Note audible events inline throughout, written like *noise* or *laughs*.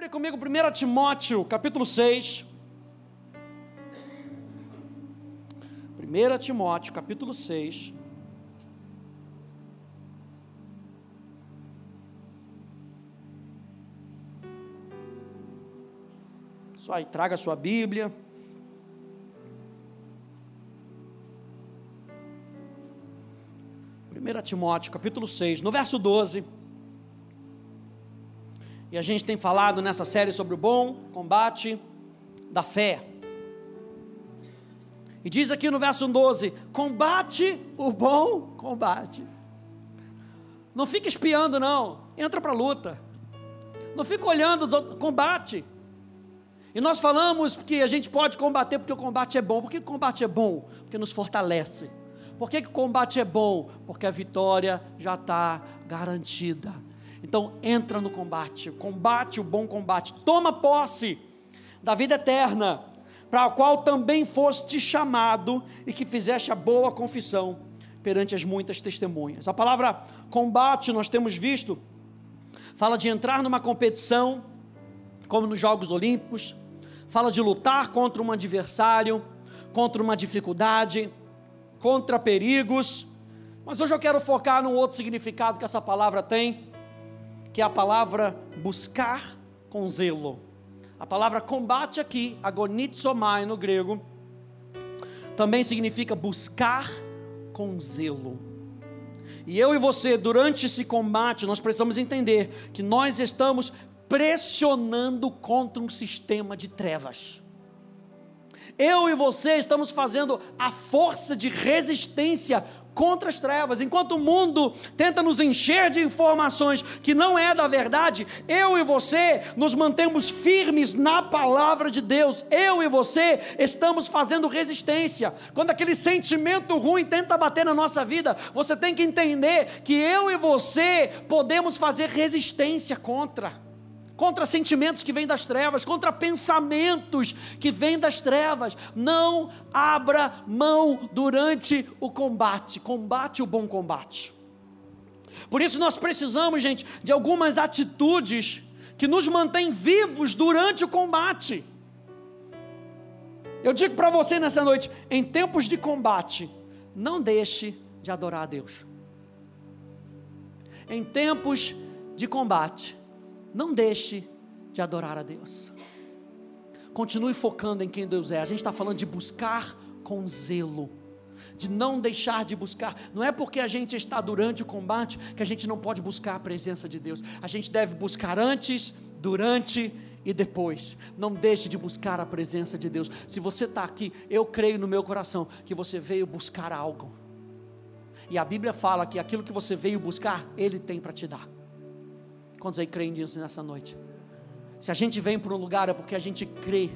Abre comigo 1 Timóteo, capítulo 6. 1 Timóteo, capítulo 6. Só aí, traga a sua Bíblia. Primeira Timóteo, capítulo 6, no verso 12. E a gente tem falado nessa série sobre o bom combate da fé. E diz aqui no verso 12: combate o bom combate. Não fica espiando, não. Entra para a luta. Não fica olhando os outros. Combate. E nós falamos que a gente pode combater porque o combate é bom. Por que o combate é bom? Porque nos fortalece. Por que, que o combate é bom? Porque a vitória já está garantida. Então entra no combate, combate o bom combate, toma posse da vida eterna, para a qual também foste chamado e que fizeste a boa confissão perante as muitas testemunhas. A palavra combate, nós temos visto, fala de entrar numa competição, como nos Jogos Olímpicos, fala de lutar contra um adversário, contra uma dificuldade, contra perigos. Mas hoje eu quero focar num outro significado que essa palavra tem, que é a palavra buscar com zelo. A palavra combate aqui, agonizomai no grego, também significa buscar com zelo. E eu e você, durante esse combate, nós precisamos entender que nós estamos pressionando contra um sistema de trevas. Eu e você estamos fazendo a força de resistência contra as trevas. Enquanto o mundo tenta nos encher de informações que não é da verdade, eu e você nos mantemos firmes na palavra de Deus. Eu e você estamos fazendo resistência. Quando aquele sentimento ruim tenta bater na nossa vida, você tem que entender que eu e você podemos fazer resistência contra contra sentimentos que vêm das trevas, contra pensamentos que vêm das trevas. Não abra mão durante o combate. Combate o bom combate. Por isso nós precisamos, gente, de algumas atitudes que nos mantêm vivos durante o combate. Eu digo para você nessa noite, em tempos de combate, não deixe de adorar a Deus. Em tempos de combate, não deixe de adorar a Deus. Continue focando em quem Deus é. A gente está falando de buscar com zelo, de não deixar de buscar. Não é porque a gente está durante o combate que a gente não pode buscar a presença de Deus. A gente deve buscar antes, durante e depois. Não deixe de buscar a presença de Deus. Se você está aqui, eu creio no meu coração que você veio buscar algo. E a Bíblia fala que aquilo que você veio buscar, Ele tem para te dar. Quantos aí creem nisso nessa noite? Se a gente vem para um lugar é porque a gente crê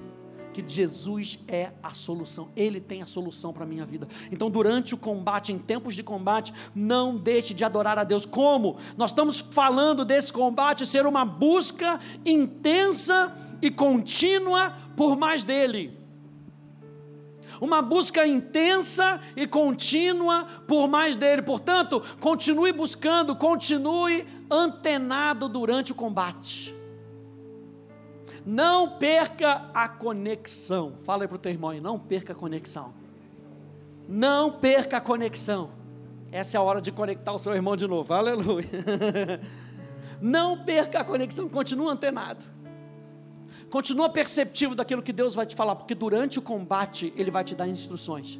que Jesus é a solução, Ele tem a solução para a minha vida. Então, durante o combate, em tempos de combate, não deixe de adorar a Deus. Como? Nós estamos falando desse combate ser uma busca intensa e contínua por mais dele. Uma busca intensa e contínua por mais dele. Portanto, continue buscando, continue antenado durante o combate. Não perca a conexão. Fala aí para o teu irmão aí, não perca a conexão. Não perca a conexão. Essa é a hora de conectar o seu irmão de novo. Aleluia. *laughs* Não perca a conexão, continua antenado. Continua perceptivo daquilo que Deus vai te falar, porque durante o combate Ele vai te dar instruções.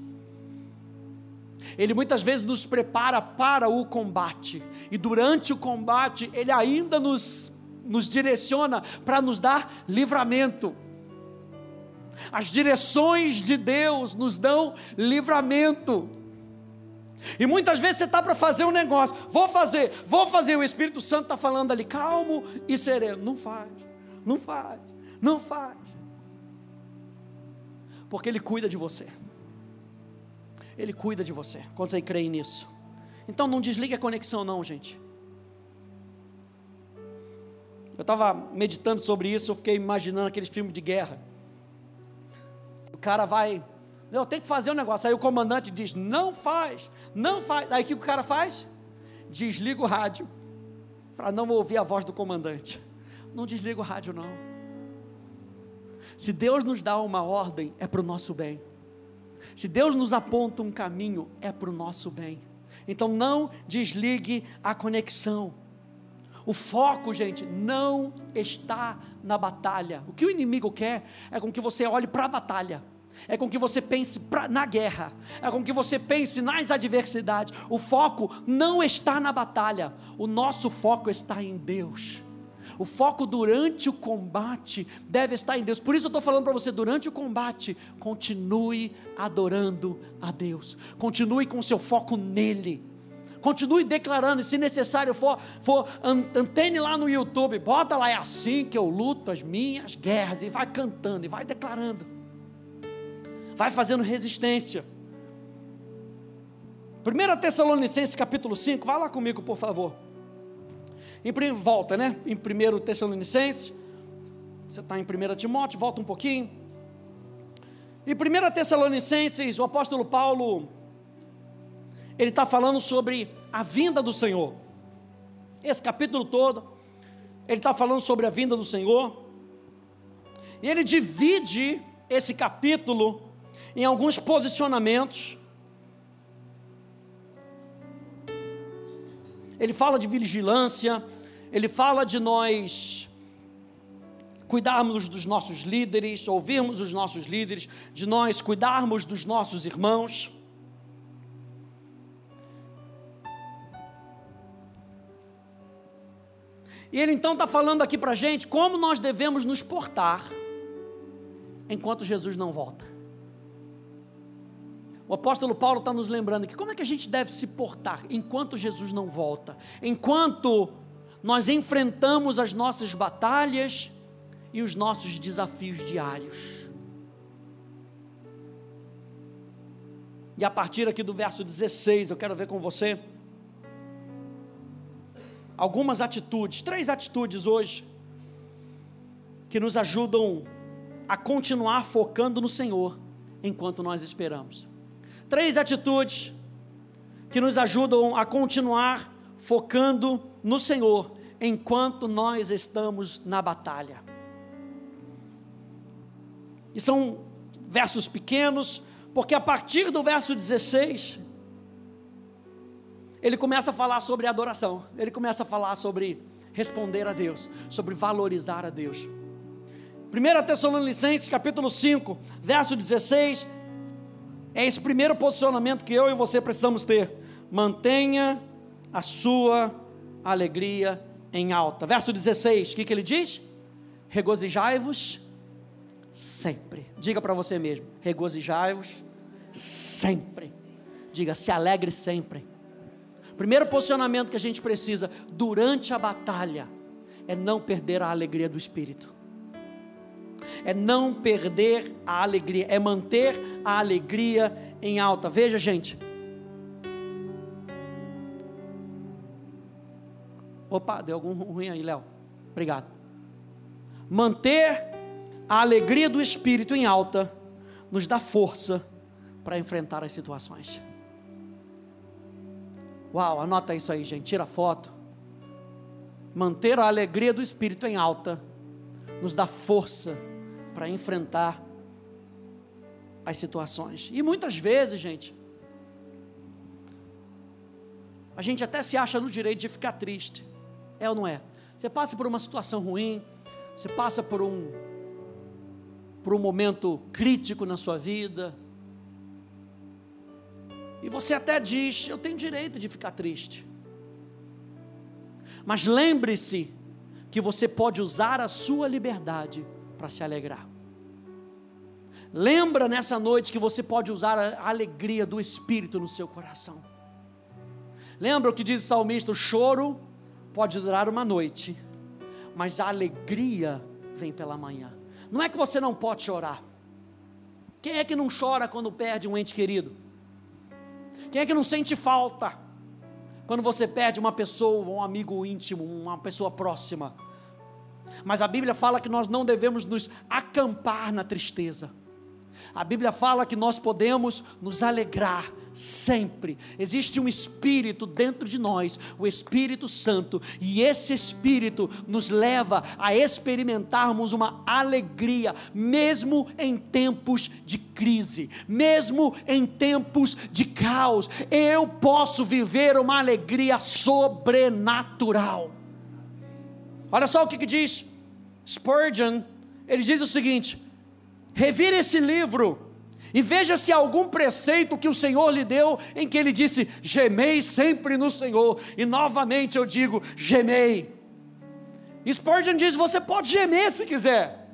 Ele muitas vezes nos prepara para o combate, e durante o combate, Ele ainda nos, nos direciona para nos dar livramento. As direções de Deus nos dão livramento. E muitas vezes você está para fazer um negócio, vou fazer, vou fazer, o Espírito Santo está falando ali, calmo e sereno. Não faz, não faz, não faz. Porque Ele cuida de você. Ele cuida de você. Quantos aí creem nisso? Então não desligue a conexão, não, gente. Eu estava meditando sobre isso, eu fiquei imaginando aqueles filmes de guerra. O cara vai, eu tenho que fazer um negócio. Aí o comandante diz: não faz, não faz. Aí o que o cara faz? Desliga o rádio, para não ouvir a voz do comandante. não desliga o rádio não. Se Deus nos dá uma ordem, é para o nosso bem. Se Deus nos aponta um caminho, é para o nosso bem. Então não desligue a conexão. O foco, gente, não está na batalha. O que o inimigo quer é com que você olhe para a batalha. É com que você pense pra, na guerra, é com que você pense nas adversidades. O foco não está na batalha, o nosso foco está em Deus. O foco durante o combate deve estar em Deus. Por isso eu estou falando para você: durante o combate, continue adorando a Deus, continue com o seu foco nele. Continue declarando, e se necessário for, for antene lá no YouTube, bota lá, é assim que eu luto as minhas guerras, e vai cantando, e vai declarando, vai fazendo resistência. 1 Tessalonicenses capítulo 5, vai lá comigo, por favor. Em, volta, né? Em 1 Tessalonicenses. Você está em 1 Timóteo, volta um pouquinho. Em 1 Tessalonicenses, o apóstolo Paulo, ele está falando sobre a vinda do Senhor. Esse capítulo todo, ele está falando sobre a vinda do Senhor. E ele divide esse capítulo em alguns posicionamentos ele fala de vigilância, ele fala de nós cuidarmos dos nossos líderes, ouvirmos os nossos líderes, de nós cuidarmos dos nossos irmãos. E ele então está falando aqui para a gente como nós devemos nos portar enquanto Jesus não volta. O apóstolo Paulo está nos lembrando que como é que a gente deve se portar enquanto Jesus não volta, enquanto nós enfrentamos as nossas batalhas e os nossos desafios diários. E a partir aqui do verso 16, eu quero ver com você algumas atitudes, três atitudes hoje, que nos ajudam a continuar focando no Senhor enquanto nós esperamos. Três atitudes que nos ajudam a continuar focando no Senhor enquanto nós estamos na batalha. E são versos pequenos, porque a partir do verso 16, ele começa a falar sobre adoração, ele começa a falar sobre responder a Deus, sobre valorizar a Deus. 1 Tessalonicenses capítulo 5, verso 16, é esse primeiro posicionamento que eu e você precisamos ter. Mantenha a sua alegria em alta. Verso 16, o que, que ele diz? Regozijai-vos sempre. Diga para você mesmo: regozijai-vos sempre. Diga, se alegre sempre. Primeiro posicionamento que a gente precisa durante a batalha é não perder a alegria do espírito é não perder a alegria, é manter a alegria em alta. Veja, gente. Opa, deu algum ruim aí, Léo. Obrigado. Manter a alegria do espírito em alta nos dá força para enfrentar as situações. Uau, anota isso aí, gente. Tira foto. Manter a alegria do espírito em alta nos dá força para enfrentar as situações. E muitas vezes, gente, a gente até se acha no direito de ficar triste. É ou não é? Você passa por uma situação ruim, você passa por um por um momento crítico na sua vida. E você até diz: "Eu tenho direito de ficar triste". Mas lembre-se que você pode usar a sua liberdade para se alegrar. Lembra nessa noite que você pode usar a alegria do Espírito no seu coração. Lembra o que diz o salmista: o choro pode durar uma noite, mas a alegria vem pela manhã. Não é que você não pode chorar. Quem é que não chora quando perde um ente querido? Quem é que não sente falta quando você perde uma pessoa, um amigo íntimo, uma pessoa próxima? Mas a Bíblia fala que nós não devemos nos acampar na tristeza. A Bíblia fala que nós podemos nos alegrar sempre. Existe um Espírito dentro de nós, o Espírito Santo, e esse Espírito nos leva a experimentarmos uma alegria, mesmo em tempos de crise, mesmo em tempos de caos. Eu posso viver uma alegria sobrenatural. Olha só o que, que diz Spurgeon, ele diz o seguinte: revire esse livro e veja se há algum preceito que o Senhor lhe deu em que ele disse: gemei sempre no Senhor. E novamente eu digo: gemei. Spurgeon diz: você pode gemer se quiser.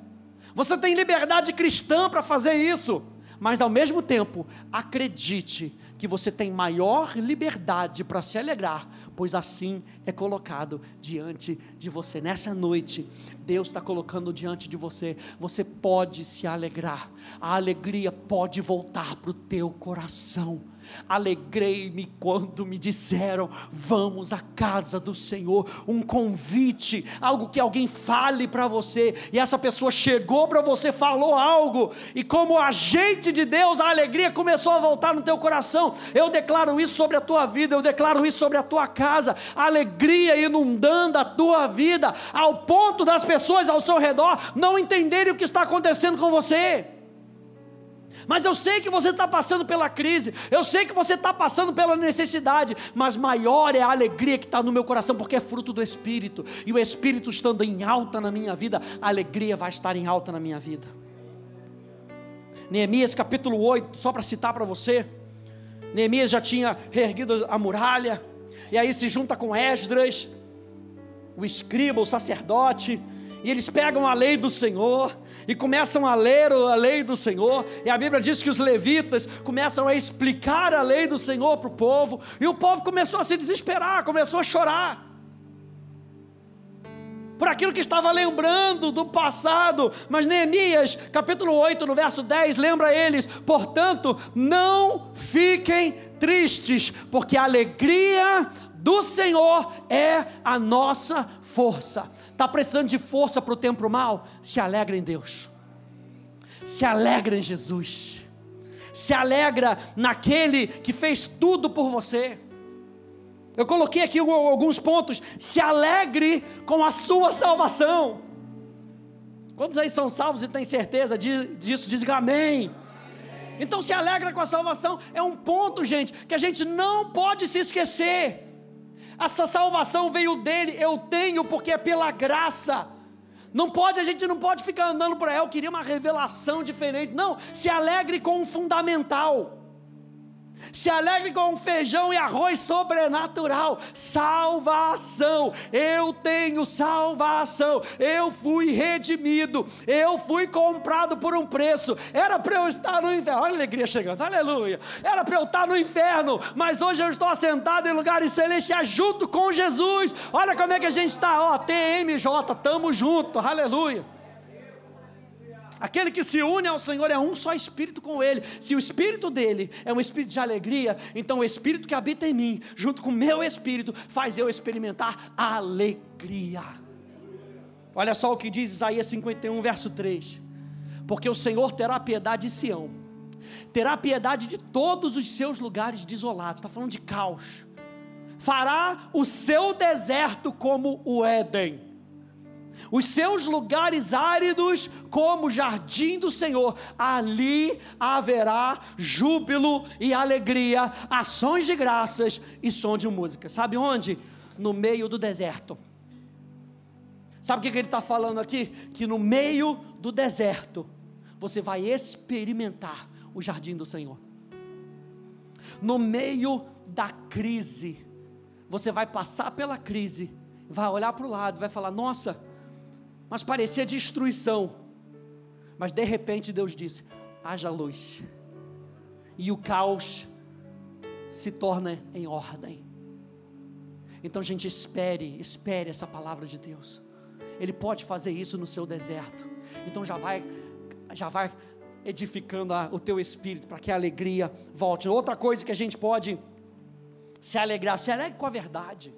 Você tem liberdade cristã para fazer isso. Mas ao mesmo tempo, acredite que você tem maior liberdade para se alegrar, pois assim é colocado diante de você. Nessa noite, Deus está colocando diante de você, você pode se alegrar, a alegria pode voltar para o teu coração. Alegrei-me quando me disseram: Vamos à casa do Senhor. Um convite, algo que alguém fale para você, e essa pessoa chegou para você, falou algo, e como agente de Deus, a alegria começou a voltar no teu coração. Eu declaro isso sobre a tua vida, eu declaro isso sobre a tua casa. A alegria inundando a tua vida, ao ponto das pessoas ao seu redor não entenderem o que está acontecendo com você. Mas eu sei que você está passando pela crise, eu sei que você está passando pela necessidade, mas maior é a alegria que está no meu coração, porque é fruto do Espírito, e o Espírito estando em alta na minha vida, a alegria vai estar em alta na minha vida. Neemias capítulo 8, só para citar para você, Neemias já tinha reerguido a muralha, e aí se junta com Esdras, o escriba, o sacerdote, e eles pegam a lei do Senhor e começam a ler a lei do Senhor, e a Bíblia diz que os levitas começam a explicar a lei do Senhor para o povo, e o povo começou a se desesperar, começou a chorar. Por aquilo que estava lembrando do passado, mas Neemias, capítulo 8, no verso 10, lembra eles: portanto, não fiquem tristes, porque a alegria do Senhor é a nossa força. Está precisando de força para o tempo mal? Se alegra em Deus. Se alegra em Jesus. Se alegra naquele que fez tudo por você. Eu coloquei aqui alguns pontos. Se alegre com a sua salvação. Quantos aí são salvos e têm certeza disso? Diz amém. Então se alegra com a salvação. É um ponto, gente, que a gente não pode se esquecer. Essa salvação veio dele, eu tenho porque é pela graça. Não pode, a gente não pode ficar andando por aí, eu queria uma revelação diferente. Não, se alegre com o fundamental. Se alegre com feijão e arroz sobrenatural. Salvação. Eu tenho salvação. Eu fui redimido. Eu fui comprado por um preço. Era para eu estar no inferno. Olha a alegria chegando. Aleluia. Era para eu estar no inferno. Mas hoje eu estou assentado em lugares celestiais junto com Jesus. Olha como é que a gente está. Ó, TMJ. Tamo junto. Aleluia. Aquele que se une ao Senhor é um só espírito com Ele. Se o espírito dele é um espírito de alegria, então o espírito que habita em mim, junto com o meu espírito, faz eu experimentar alegria. Olha só o que diz Isaías 51, verso 3: Porque o Senhor terá piedade de Sião, terá piedade de todos os seus lugares desolados, está falando de caos, fará o seu deserto como o Éden os seus lugares áridos como jardim do Senhor, ali haverá júbilo e alegria, ações de graças e som de música. Sabe onde? No meio do deserto. Sabe o que ele está falando aqui? Que no meio do deserto você vai experimentar o jardim do Senhor. No meio da crise, você vai passar pela crise, vai olhar para o lado, vai falar: Nossa, mas parecia destruição. Mas de repente Deus disse: haja luz. E o caos se torna em ordem. Então, gente, espere, espere essa palavra de Deus. Ele pode fazer isso no seu deserto. Então já vai, já vai edificando a, o teu espírito para que a alegria volte. Outra coisa que a gente pode se alegrar, se alegre com a verdade.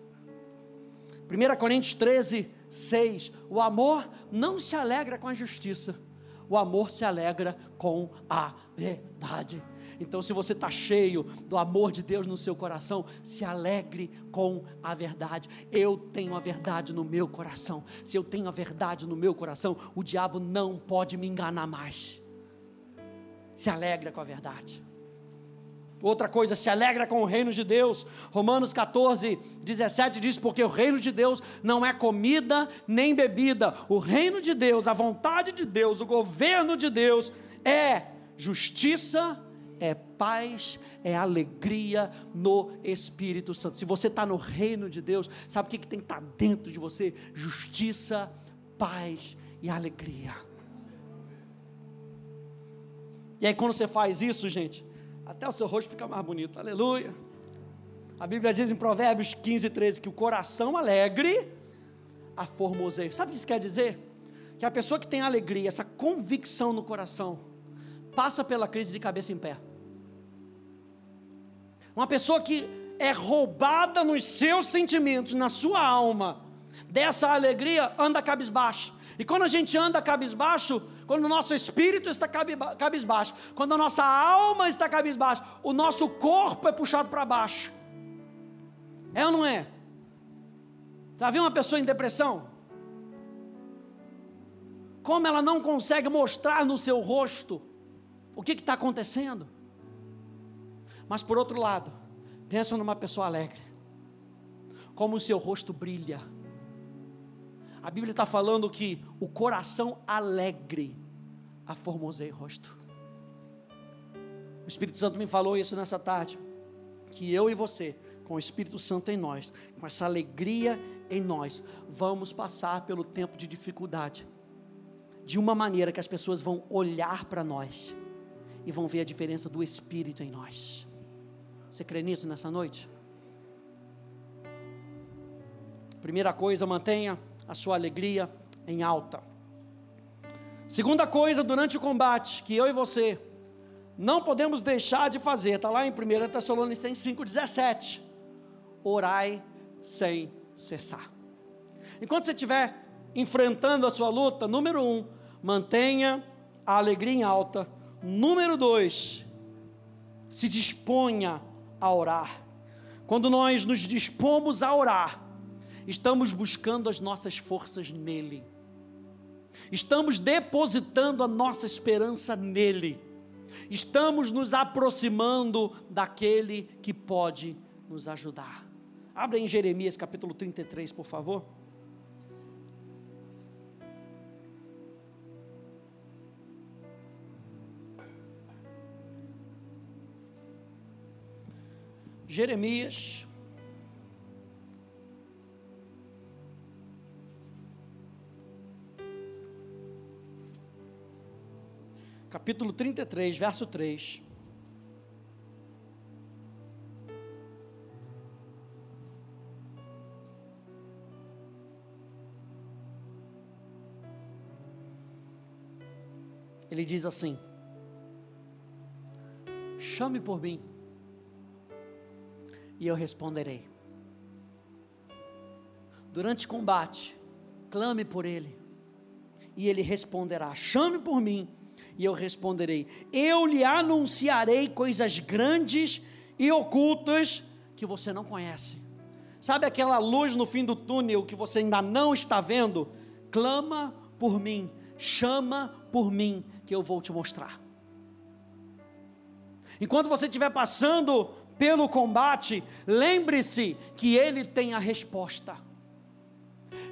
1 Coríntios 13, 6. O amor não se alegra com a justiça. O amor se alegra com a verdade. Então, se você está cheio do amor de Deus no seu coração, se alegre com a verdade. Eu tenho a verdade no meu coração. Se eu tenho a verdade no meu coração, o diabo não pode me enganar mais. Se alegra com a verdade. Outra coisa, se alegra com o reino de Deus. Romanos 14, 17 diz: Porque o reino de Deus não é comida nem bebida. O reino de Deus, a vontade de Deus, o governo de Deus é justiça, é paz, é alegria no Espírito Santo. Se você está no reino de Deus, sabe o que, que tem que estar tá dentro de você? Justiça, paz e alegria. E aí, quando você faz isso, gente, até o seu rosto fica mais bonito. Aleluia. A Bíblia diz em Provérbios 15, 13 que o coração alegre a formoseia. Sabe o que isso quer dizer? Que a pessoa que tem alegria, essa convicção no coração, passa pela crise de cabeça em pé. Uma pessoa que é roubada nos seus sentimentos, na sua alma, dessa alegria, anda cabisbaixo. E quando a gente anda cabisbaixo, quando o nosso espírito está cabisbaixo, quando a nossa alma está cabisbaixo, o nosso corpo é puxado para baixo. É ou não é? Já viu uma pessoa em depressão? Como ela não consegue mostrar no seu rosto o que está acontecendo? Mas por outro lado, pensa numa pessoa alegre, como o seu rosto brilha a Bíblia está falando que o coração alegre aformoseia o rosto. O Espírito Santo me falou isso nessa tarde. Que eu e você, com o Espírito Santo em nós, com essa alegria em nós, vamos passar pelo tempo de dificuldade. De uma maneira que as pessoas vão olhar para nós e vão ver a diferença do Espírito em nós. Você crê nisso nessa noite? Primeira coisa, mantenha a sua alegria em alta. Segunda coisa, durante o combate, que eu e você não podemos deixar de fazer, está lá em 1 Tessalonicenses 5,17: orai sem cessar. Enquanto você estiver enfrentando a sua luta, número um, mantenha a alegria em alta. Número dois, se disponha a orar. Quando nós nos dispomos a orar, estamos buscando as nossas forças nele, estamos depositando a nossa esperança nele, estamos nos aproximando daquele que pode nos ajudar. Abra em Jeremias capítulo 33, por favor. Jeremias capítulo 33, verso 3. Ele diz assim: Chame por mim, e eu responderei. Durante combate, clame por ele, e ele responderá. Chame por mim, e eu responderei: Eu lhe anunciarei coisas grandes e ocultas que você não conhece. Sabe aquela luz no fim do túnel que você ainda não está vendo? Clama por mim, chama por mim, que eu vou te mostrar. Enquanto você estiver passando pelo combate, lembre-se que Ele tem a resposta.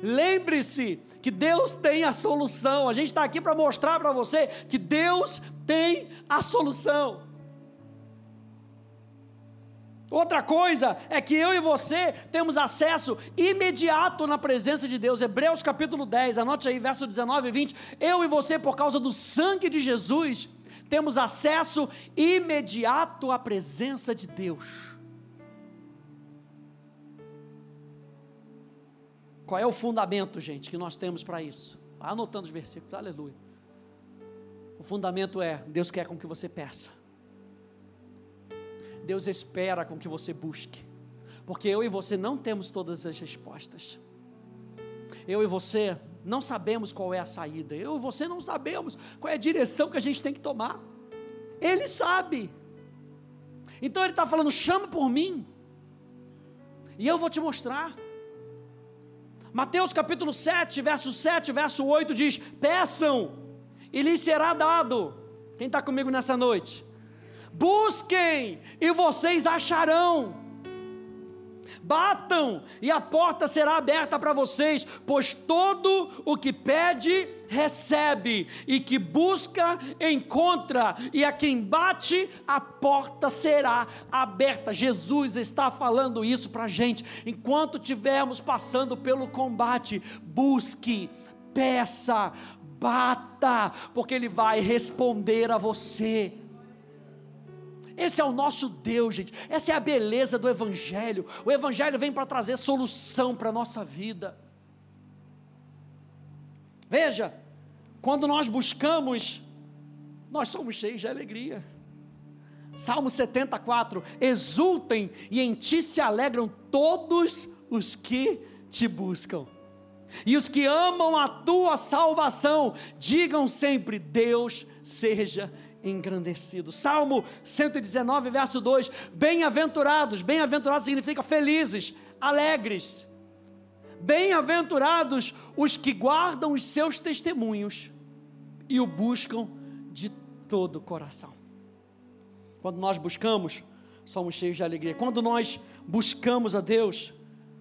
Lembre-se que Deus tem a solução. A gente está aqui para mostrar para você que Deus tem a solução. Outra coisa é que eu e você temos acesso imediato na presença de Deus. Hebreus capítulo 10, anote aí, verso 19 e 20. Eu e você, por causa do sangue de Jesus, temos acesso imediato à presença de Deus. Qual é o fundamento, gente, que nós temos para isso? Anotando os versículos, aleluia. O fundamento é: Deus quer com que você peça. Deus espera com que você busque. Porque eu e você não temos todas as respostas. Eu e você não sabemos qual é a saída. Eu e você não sabemos qual é a direção que a gente tem que tomar. Ele sabe. Então ele está falando: chama por mim, e eu vou te mostrar. Mateus capítulo 7, verso 7, verso 8 diz: Peçam, e lhes será dado. Quem está comigo nessa noite? Busquem, e vocês acharão batam e a porta será aberta para vocês, pois todo o que pede, recebe, e que busca, encontra, e a quem bate, a porta será aberta. Jesus está falando isso para a gente, enquanto estivermos passando pelo combate, busque, peça, bata, porque Ele vai responder a você. Esse é o nosso Deus, gente. Essa é a beleza do Evangelho. O Evangelho vem para trazer solução para a nossa vida. Veja, quando nós buscamos, nós somos cheios de alegria. Salmo 74: Exultem e em ti se alegram todos os que te buscam. E os que amam a tua salvação, digam sempre: Deus seja engrandecido. Salmo 119, verso 2: Bem-aventurados, bem-aventurados significa felizes, alegres. Bem-aventurados os que guardam os seus testemunhos e o buscam de todo o coração. Quando nós buscamos, somos cheios de alegria. Quando nós buscamos a Deus,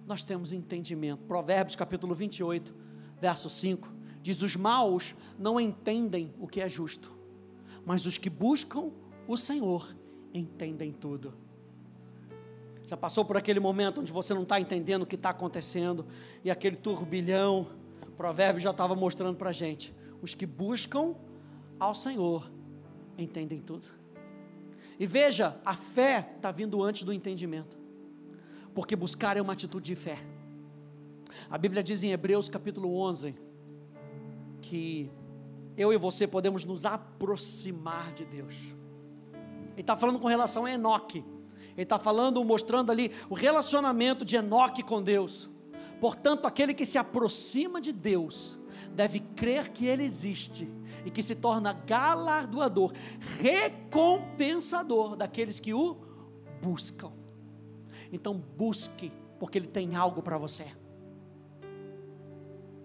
nós temos entendimento. Provérbios capítulo 28, verso 5, diz: Os maus não entendem o que é justo mas os que buscam o Senhor entendem tudo. Já passou por aquele momento onde você não está entendendo o que está acontecendo e aquele turbilhão, o provérbio já estava mostrando para a gente: os que buscam ao Senhor entendem tudo. E veja, a fé está vindo antes do entendimento, porque buscar é uma atitude de fé. A Bíblia diz em Hebreus capítulo 11 que eu e você podemos nos aproximar de Deus. Ele está falando com relação a Enoque. Ele está falando, mostrando ali o relacionamento de Enoque com Deus. Portanto, aquele que se aproxima de Deus deve crer que Ele existe e que se torna galardoador, recompensador daqueles que o buscam. Então, busque, porque Ele tem algo para você.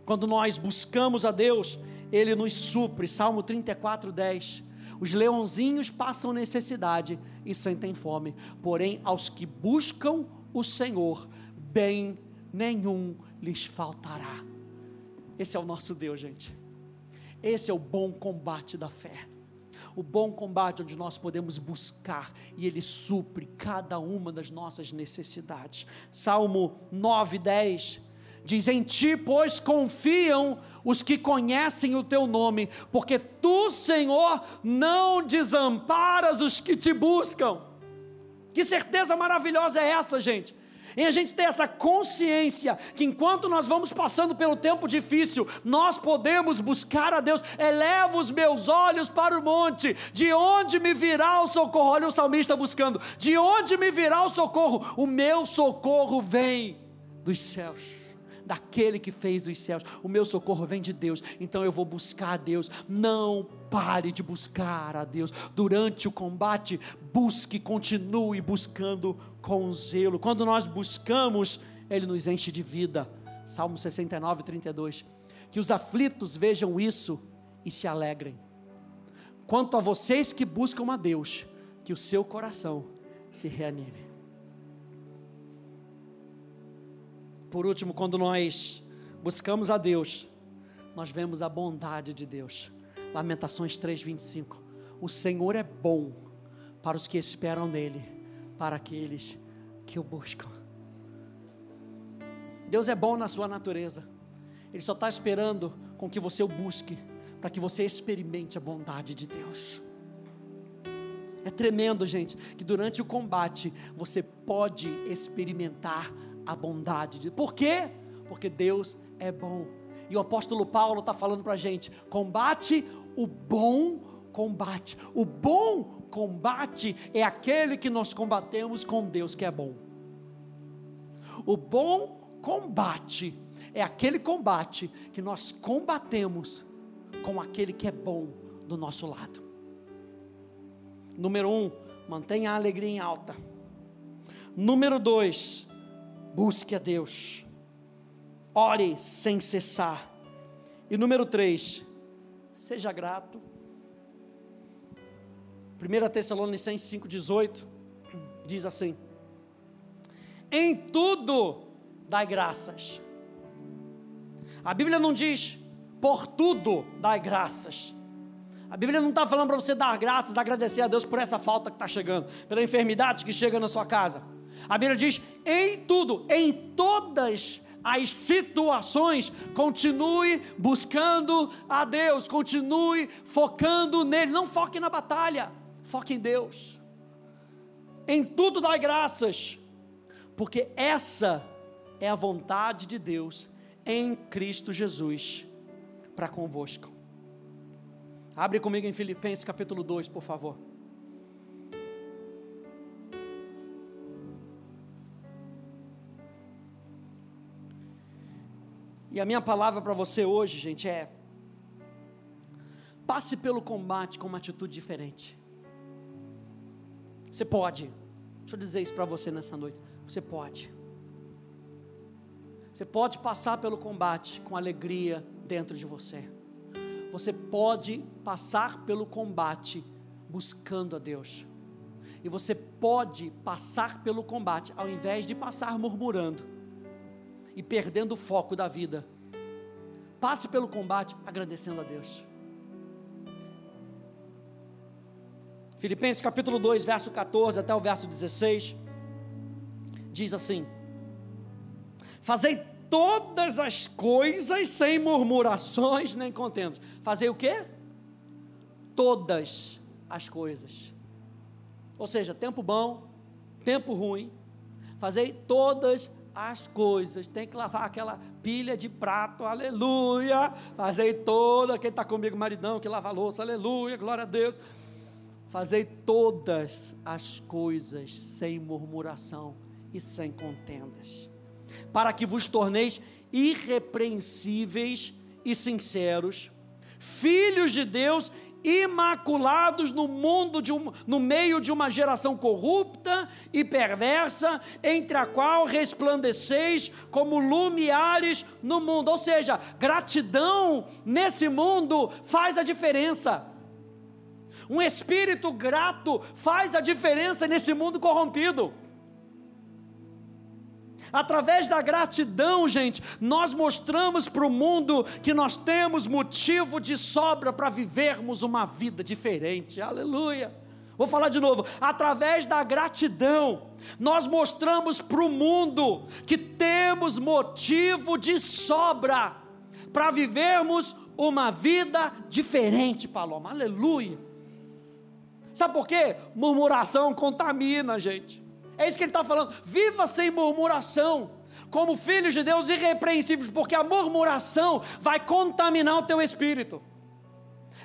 Quando nós buscamos a Deus, ele nos supre. Salmo 34, 10. Os leãozinhos passam necessidade e sentem fome, porém aos que buscam o Senhor, bem nenhum lhes faltará. Esse é o nosso Deus, gente. Esse é o bom combate da fé. O bom combate onde nós podemos buscar e Ele supre cada uma das nossas necessidades. Salmo 9, 10 diz: Em ti, pois, confiam os que conhecem o teu nome, porque tu, Senhor, não desamparas os que te buscam. Que certeza maravilhosa é essa, gente? Em a gente ter essa consciência que enquanto nós vamos passando pelo tempo difícil, nós podemos buscar a Deus. Eleva os meus olhos para o monte, de onde me virá o socorro? Olha o salmista buscando: de onde me virá o socorro? O meu socorro vem dos céus daquele que fez os céus. O meu socorro vem de Deus, então eu vou buscar a Deus. Não pare de buscar a Deus. Durante o combate, busque, continue buscando com zelo. Quando nós buscamos, Ele nos enche de vida. Salmo 69, 32. Que os aflitos vejam isso e se alegrem. Quanto a vocês que buscam a Deus, que o seu coração se reanime. Por último, quando nós buscamos a Deus, nós vemos a bondade de Deus. Lamentações 3:25. O Senhor é bom para os que esperam nele, para aqueles que o buscam. Deus é bom na sua natureza. Ele só está esperando com que você o busque, para que você experimente a bondade de Deus. É tremendo, gente, que durante o combate você pode experimentar a bondade de Por quê? Porque Deus é bom. E o apóstolo Paulo está falando para a gente: combate o bom combate. O bom combate é aquele que nós combatemos com Deus que é bom. O bom combate é aquele combate que nós combatemos com aquele que é bom do nosso lado. Número um, mantenha a alegria em alta. Número dois, busque a Deus. Ore sem cessar. E número três, seja grato. 1 Tessalonicenses 5,18 diz assim: Em tudo dai graças. A Bíblia não diz por tudo dai graças. A Bíblia não está falando para você dar graças, agradecer a Deus por essa falta que está chegando, pela enfermidade que chega na sua casa. A Bíblia diz: em tudo, em todas as situações, continue buscando a Deus, continue focando nele. Não foque na batalha, foque em Deus. Em tudo dai graças, porque essa é a vontade de Deus em Cristo Jesus para convosco. Abre comigo em Filipenses capítulo 2, por favor. E a minha palavra para você hoje, gente, é: passe pelo combate com uma atitude diferente. Você pode. Deixa eu dizer isso para você nessa noite. Você pode. Você pode passar pelo combate com alegria dentro de você. Você pode passar pelo combate buscando a Deus. E você pode passar pelo combate ao invés de passar murmurando e perdendo o foco da vida. Passe pelo combate agradecendo a Deus. Filipenses capítulo 2, verso 14 até o verso 16, diz assim: Fazei todas as coisas sem murmurações nem contendas. Fazei o quê? Todas as coisas. Ou seja, tempo bom, tempo ruim. Fazei todas as coisas. Tem que lavar aquela pilha de prato, aleluia. Fazei toda, quem está comigo, maridão, que lava louça, aleluia, glória a Deus. Fazei todas as coisas sem murmuração e sem contendas para que vos torneis irrepreensíveis e sinceros, filhos de Deus, imaculados no mundo de um, no meio de uma geração corrupta e perversa, entre a qual resplandeceis como lumiares no mundo. Ou seja, gratidão nesse mundo faz a diferença. Um espírito grato faz a diferença nesse mundo corrompido. Através da gratidão, gente, nós mostramos para o mundo que nós temos motivo de sobra para vivermos uma vida diferente. Aleluia. Vou falar de novo. Através da gratidão, nós mostramos para o mundo que temos motivo de sobra para vivermos uma vida diferente, Paloma. Aleluia. Sabe por quê? Murmuração contamina, gente. É isso que ele está falando. Viva sem murmuração, como filhos de Deus irrepreensíveis, porque a murmuração vai contaminar o teu espírito.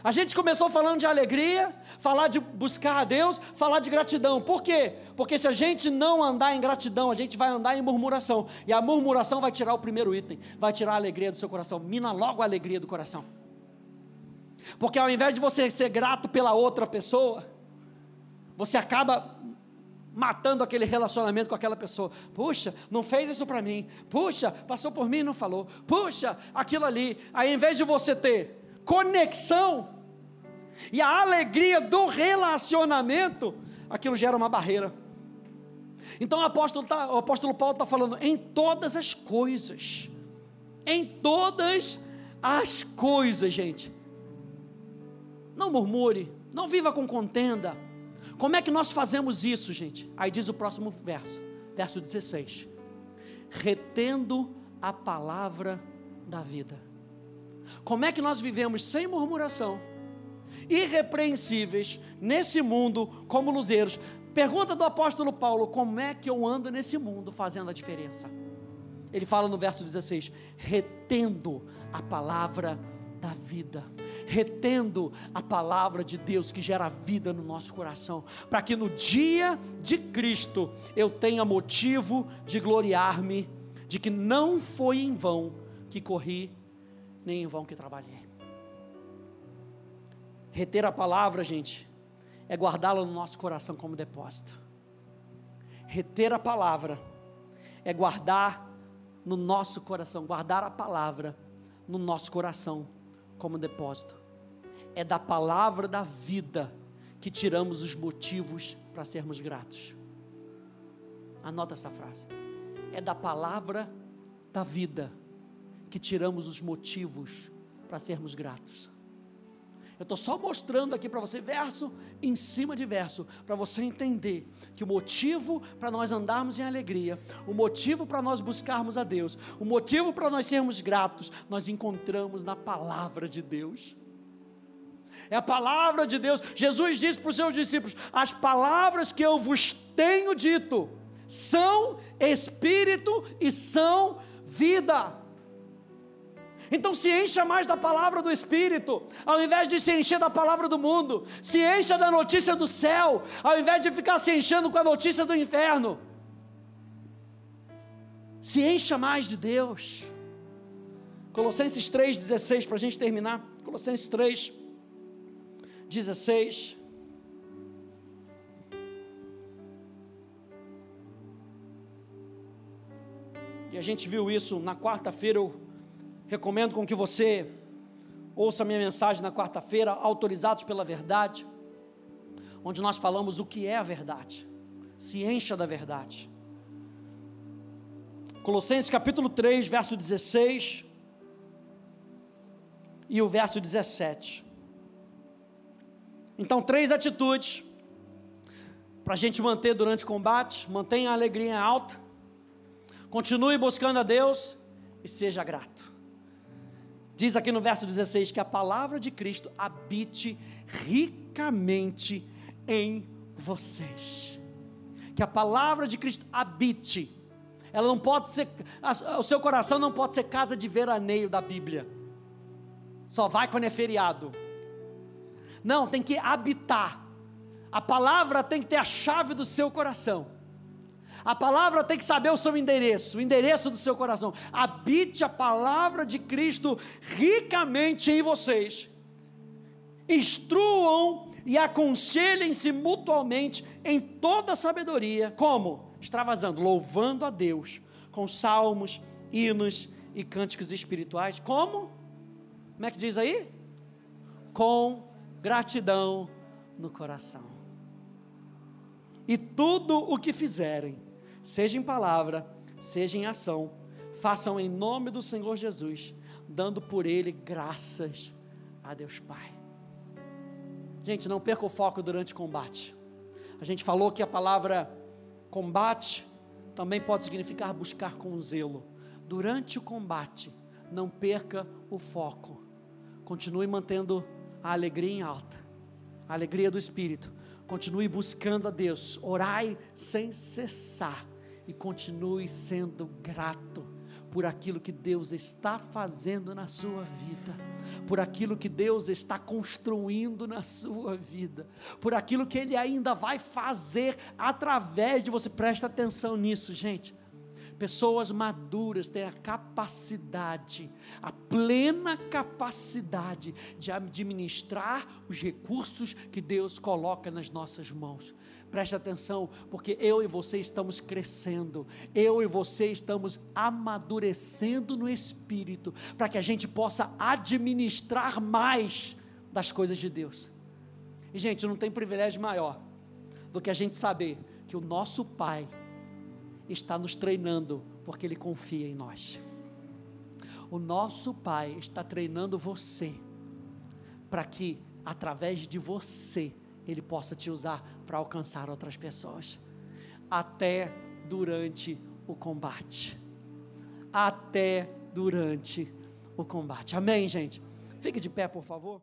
A gente começou falando de alegria, falar de buscar a Deus, falar de gratidão. Por quê? Porque se a gente não andar em gratidão, a gente vai andar em murmuração. E a murmuração vai tirar o primeiro item, vai tirar a alegria do seu coração. Mina logo a alegria do coração. Porque ao invés de você ser grato pela outra pessoa, você acaba matando aquele relacionamento com aquela pessoa. Puxa, não fez isso para mim. Puxa, passou por mim e não falou. Puxa, aquilo ali. Aí, em vez de você ter conexão e a alegria do relacionamento, aquilo gera uma barreira. Então o apóstolo, tá, o apóstolo Paulo está falando em todas as coisas. Em todas as coisas, gente. Não murmure, não viva com contenda como é que nós fazemos isso, gente? Aí diz o próximo verso, verso 16: retendo a palavra da vida. Como é que nós vivemos sem murmuração, irrepreensíveis nesse mundo como luzeiros? Pergunta do apóstolo Paulo: como é que eu ando nesse mundo fazendo a diferença? Ele fala no verso 16: retendo a palavra da vida retendo a palavra de Deus que gera vida no nosso coração, para que no dia de Cristo eu tenha motivo de gloriar-me de que não foi em vão que corri, nem em vão que trabalhei. Reter a palavra, gente, é guardá-la no nosso coração como depósito. Reter a palavra é guardar no nosso coração, guardar a palavra no nosso coração como depósito. É da palavra da vida que tiramos os motivos para sermos gratos. Anota essa frase. É da palavra da vida que tiramos os motivos para sermos gratos. Eu estou só mostrando aqui para você, verso em cima de verso, para você entender que o motivo para nós andarmos em alegria, o motivo para nós buscarmos a Deus, o motivo para nós sermos gratos, nós encontramos na palavra de Deus. É a palavra de Deus. Jesus disse para os seus discípulos: As palavras que eu vos tenho dito são espírito e são vida. Então se encha mais da palavra do Espírito, ao invés de se encher da palavra do mundo, se encha da notícia do céu, ao invés de ficar se enchendo com a notícia do inferno. Se encha mais de Deus. Colossenses 3,16, para a gente terminar. Colossenses 3, 16. E a gente viu isso na quarta-feira. Recomendo com que você ouça minha mensagem na quarta-feira, autorizados pela verdade, onde nós falamos o que é a verdade. Se encha da verdade. Colossenses capítulo 3, verso 16 e o verso 17. Então, três atitudes para a gente manter durante o combate: mantenha a alegria alta, Continue buscando a Deus e seja grato. Diz aqui no verso 16 que a palavra de Cristo habite ricamente em vocês. Que a palavra de Cristo habite. Ela não pode ser, o seu coração não pode ser casa de veraneio da Bíblia. Só vai quando é feriado. Não, tem que habitar. A palavra tem que ter a chave do seu coração. A palavra tem que saber o seu endereço, o endereço do seu coração. Habite a palavra de Cristo ricamente em vocês. Instruam e aconselhem-se mutuamente em toda sabedoria. Como? Extravasando, louvando a Deus com salmos, hinos e cânticos espirituais. Como? Como é que diz aí? Com gratidão no coração. E tudo o que fizerem, seja em palavra, seja em ação, façam em nome do Senhor Jesus, dando por Ele graças a Deus Pai. Gente, não perca o foco durante o combate. A gente falou que a palavra combate também pode significar buscar com zelo. Durante o combate, não perca o foco. Continue mantendo a alegria em alta, a alegria do Espírito. Continue buscando a Deus, orai sem cessar e continue sendo grato por aquilo que Deus está fazendo na sua vida, por aquilo que Deus está construindo na sua vida, por aquilo que Ele ainda vai fazer através de você. Presta atenção nisso, gente. Pessoas maduras têm a capacidade, a plena capacidade de administrar os recursos que Deus coloca nas nossas mãos. Preste atenção, porque eu e você estamos crescendo, eu e você estamos amadurecendo no espírito, para que a gente possa administrar mais das coisas de Deus. E, gente, não tem privilégio maior do que a gente saber que o nosso Pai está nos treinando, porque Ele confia em nós. O nosso Pai está treinando você, para que, através de você, ele possa te usar para alcançar outras pessoas, até durante o combate. Até durante o combate. Amém, gente? Fique de pé, por favor.